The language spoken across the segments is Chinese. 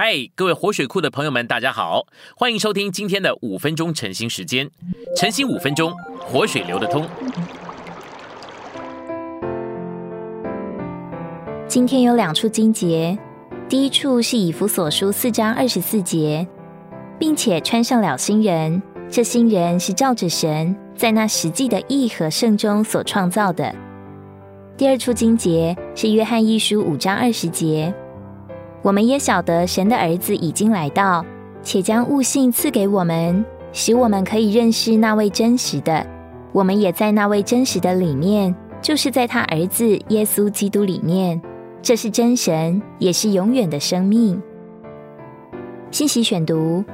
嗨，各位活水库的朋友们，大家好，欢迎收听今天的五分钟晨兴时间。晨兴五分钟，活水流得通。今天有两处经节，第一处是以弗所书四章二十四节，并且穿上了新人，这新人是照着神在那实际的义和圣中所创造的。第二处经节是约翰一书五章二十节。我们也晓得神的儿子已经来到，且将悟性赐给我们，使我们可以认识那位真实的。我们也在那位真实的里面，就是在他儿子耶稣基督里面。这是真神，也是永远的生命。信息选读，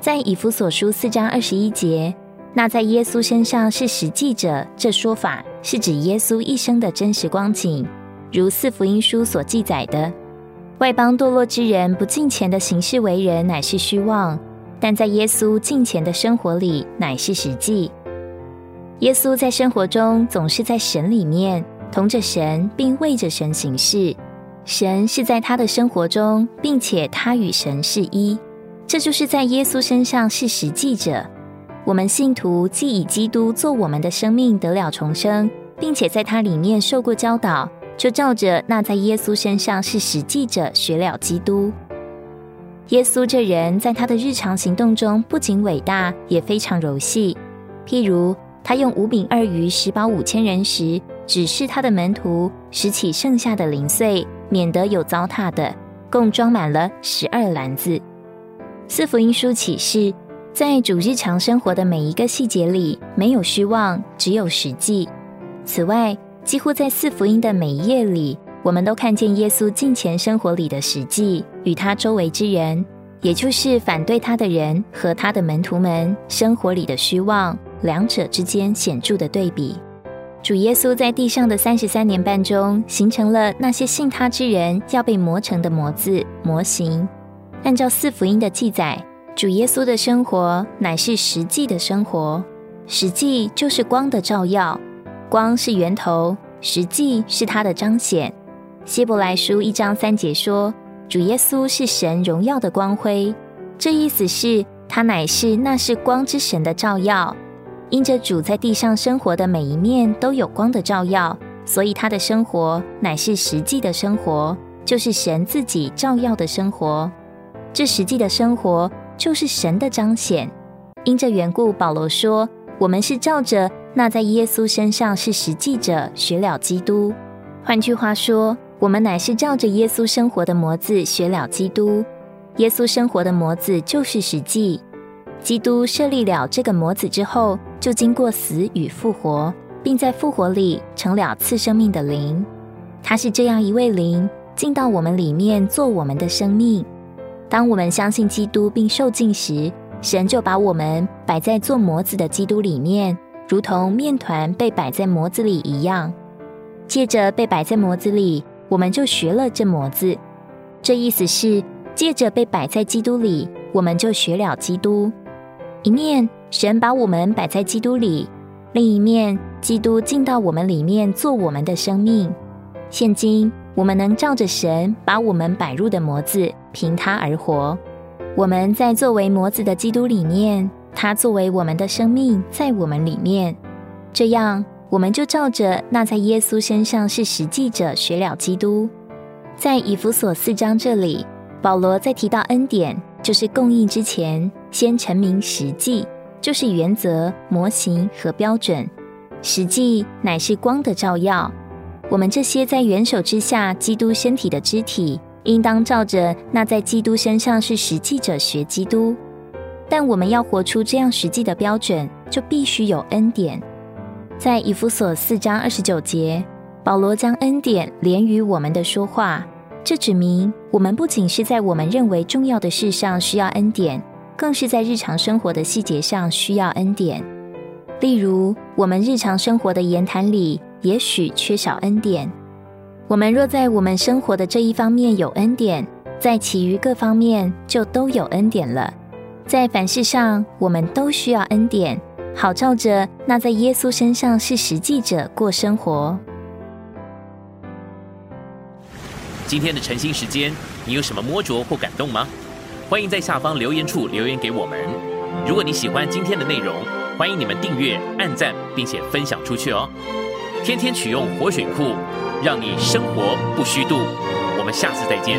在以弗所书四章二十一节，那在耶稣身上是实际者，这说法是指耶稣一生的真实光景，如四福音书所记载的。外邦堕落之人不敬虔的行事为人，乃是虚妄；但在耶稣敬虔的生活里，乃是实际。耶稣在生活中总是在神里面，同着神，并为着神行事。神是在他的生活中，并且他与神是一。这就是在耶稣身上是实际者。我们信徒既以基督做我们的生命得了重生，并且在他里面受过教导。就照着那在耶稣身上是实际者学了基督。耶稣这人在他的日常行动中不仅伟大，也非常柔细。譬如他用五饼二鱼食饱五千人时，指示他的门徒拾起剩下的零碎，免得有糟蹋的，共装满了十二篮子。四福音书启示，在主日常生活的每一个细节里，没有虚妄，只有实际。此外，几乎在四福音的每一页里，我们都看见耶稣近前生活里的实际，与他周围之人，也就是反对他的人和他的门徒们生活里的虚妄，两者之间显著的对比。主耶稣在地上的三十三年半中，形成了那些信他之人要被磨成的模子模型。按照四福音的记载，主耶稣的生活乃是实际的生活，实际就是光的照耀。光是源头，实际是它的彰显。希伯来书一章三节说：“主耶稣是神荣耀的光辉。”这意思是，他乃是那是光之神的照耀。因着主在地上生活的每一面都有光的照耀，所以他的生活乃是实际的生活，就是神自己照耀的生活。这实际的生活就是神的彰显。因这缘故，保罗说：“我们是照着。”那在耶稣身上是实际者学了基督。换句话说，我们乃是照着耶稣生活的模子学了基督。耶稣生活的模子就是实际。基督设立了这个模子之后，就经过死与复活，并在复活里成了次生命的灵。他是这样一位灵，进到我们里面做我们的生命。当我们相信基督并受尽时，神就把我们摆在做模子的基督里面。如同面团被摆在模子里一样，借着被摆在模子里，我们就学了这模子。这意思是，借着被摆在基督里，我们就学了基督。一面神把我们摆在基督里，另一面基督进到我们里面做我们的生命。现今我们能照着神把我们摆入的模子，凭他而活。我们在作为模子的基督里面。他作为我们的生命，在我们里面，这样我们就照着那在耶稣身上是实际者学了基督。在以弗所四章这里，保罗在提到恩典，就是供应之前，先阐明实际，就是原则、模型和标准。实际乃是光的照耀。我们这些在元首之下基督身体的肢体，应当照着那在基督身上是实际者学基督。但我们要活出这样实际的标准，就必须有恩典。在以弗所四章二十九节，保罗将恩典连于我们的说话，这指明我们不仅是在我们认为重要的事上需要恩典，更是在日常生活的细节上需要恩典。例如，我们日常生活的言谈里也许缺少恩典。我们若在我们生活的这一方面有恩典，在其余各方面就都有恩典了。在凡事上，我们都需要恩典，好照着那在耶稣身上是实际者过生活。今天的晨兴时间，你有什么摸着或感动吗？欢迎在下方留言处留言给我们。如果你喜欢今天的内容，欢迎你们订阅、按赞，并且分享出去哦。天天取用活水库，让你生活不虚度。我们下次再见。